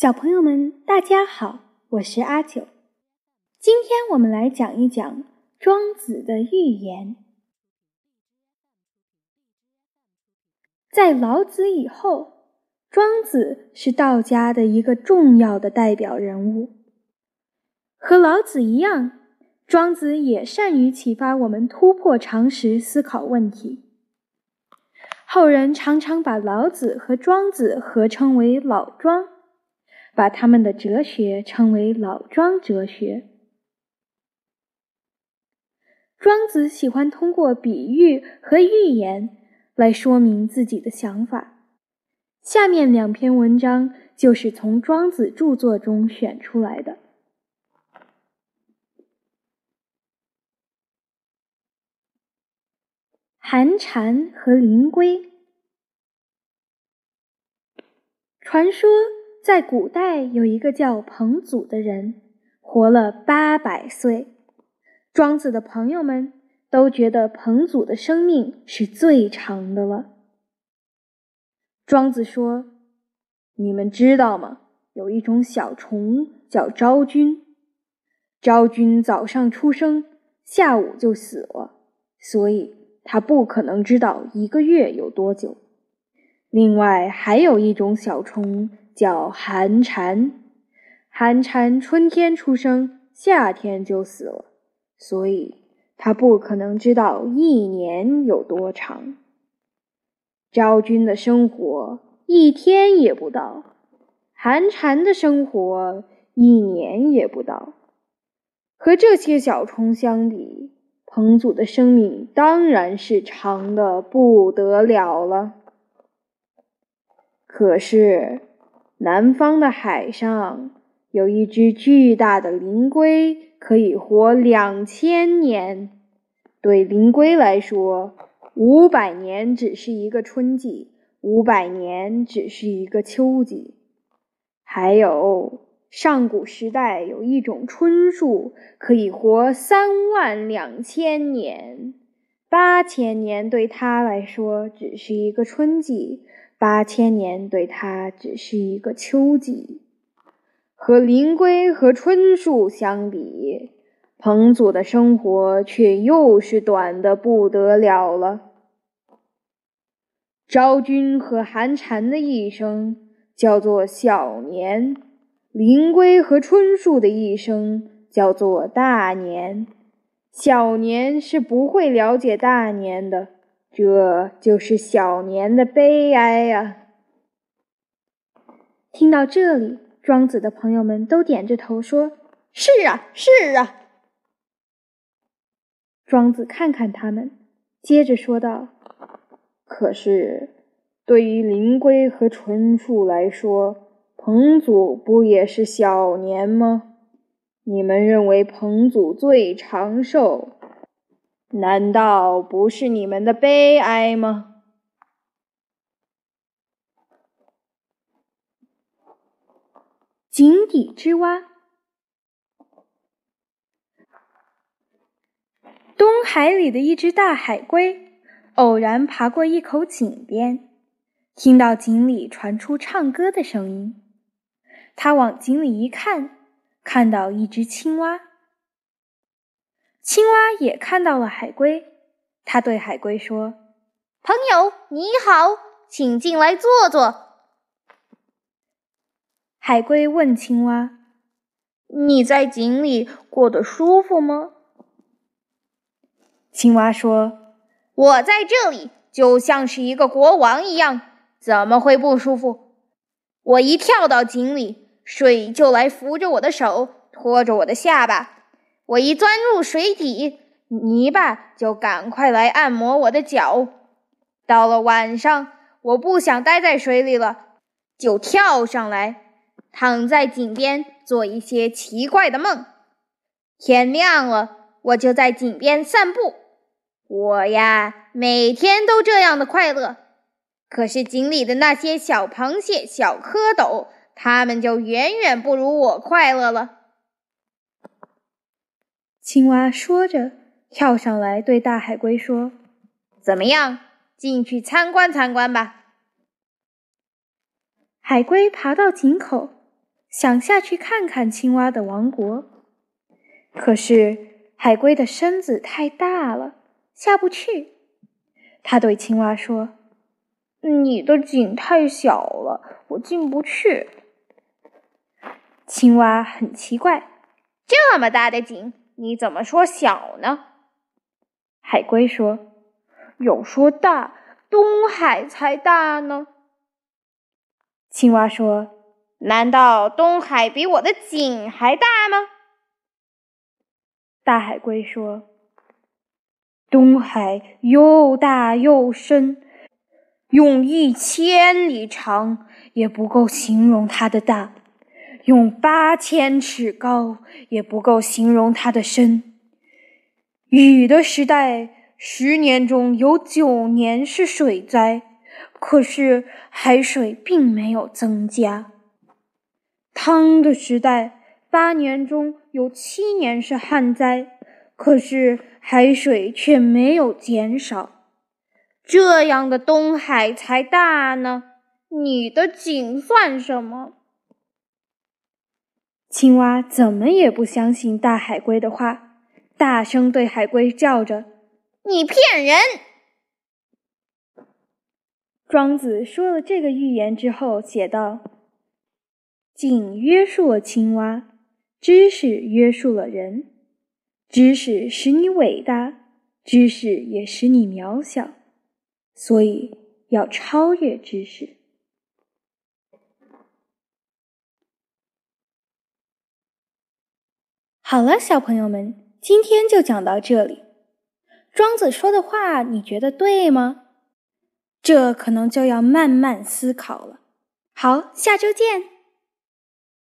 小朋友们，大家好，我是阿九。今天我们来讲一讲庄子的寓言。在老子以后，庄子是道家的一个重要的代表人物。和老子一样，庄子也善于启发我们突破常识思考问题。后人常常把老子和庄子合称为“老庄”。把他们的哲学称为老庄哲学。庄子喜欢通过比喻和寓言来说明自己的想法。下面两篇文章就是从庄子著作中选出来的。寒蝉和灵龟，传说。在古代，有一个叫彭祖的人，活了八百岁。庄子的朋友们都觉得彭祖的生命是最长的了。庄子说：“你们知道吗？有一种小虫叫昭君。昭君早上出生，下午就死了，所以他不可能知道一个月有多久。另外，还有一种小虫。”叫寒蝉，寒蝉春天出生，夏天就死了，所以它不可能知道一年有多长。昭君的生活一天也不到，寒蝉的生活一年也不到。和这些小虫相比，彭祖的生命当然是长的不得了了。可是。南方的海上有一只巨大的灵龟，可以活两千年。对灵龟来说，五百年只是一个春季，五百年只是一个秋季。还有，上古时代有一种椿树，可以活三万两千年，八千年对它来说只是一个春季。八千年对他只是一个秋季，和灵龟和椿树相比，彭祖的生活却又是短的不得了了。昭君和寒蝉的一生叫做小年，灵龟和椿树的一生叫做大年。小年是不会了解大年的。这就是小年的悲哀呀！听到这里，庄子的朋友们都点着头说：“是啊，是啊。”庄子看看他们，接着说道：“可是，对于灵龟和纯树来说，彭祖不也是小年吗？你们认为彭祖最长寿？”难道不是你们的悲哀吗？井底之蛙。东海里的一只大海龟偶然爬过一口井边，听到井里传出唱歌的声音。它往井里一看，看到一只青蛙。青蛙也看到了海龟，它对海龟说：“朋友，你好，请进来坐坐。”海龟问青蛙：“你在井里过得舒服吗？”青蛙说：“我在这里就像是一个国王一样，怎么会不舒服？我一跳到井里，水就来扶着我的手，托着我的下巴。”我一钻入水底，泥巴就赶快来按摩我的脚。到了晚上，我不想待在水里了，就跳上来，躺在井边做一些奇怪的梦。天亮了，我就在井边散步。我呀，每天都这样的快乐。可是井里的那些小螃蟹、小蝌蚪，它们就远远不如我快乐了。青蛙说着，跳上来对大海龟说：“怎么样，进去参观参观吧。”海龟爬到井口，想下去看看青蛙的王国。可是海龟的身子太大了，下不去。他对青蛙说：“你的井太小了，我进不去。”青蛙很奇怪：“这么大的井，你怎么说小呢？”海龟说：“有说大，东海才大呢。”青蛙说：“难道东海比我的井还大吗？”大海龟说。东海又大又深，用一千里长也不够形容它的大；用八千尺高也不够形容它的深。禹的时代，十年中有九年是水灾，可是海水并没有增加；汤的时代，八年中有七年是旱灾。可是海水却没有减少，这样的东海才大呢。你的井算什么？青蛙怎么也不相信大海龟的话，大声对海龟叫着：“你骗人！”庄子说了这个寓言之后，写道：“井约束了青蛙，知识约束了人。”知识使你伟大，知识也使你渺小，所以要超越知识。好了，小朋友们，今天就讲到这里。庄子说的话，你觉得对吗？这可能就要慢慢思考了。好，下周见。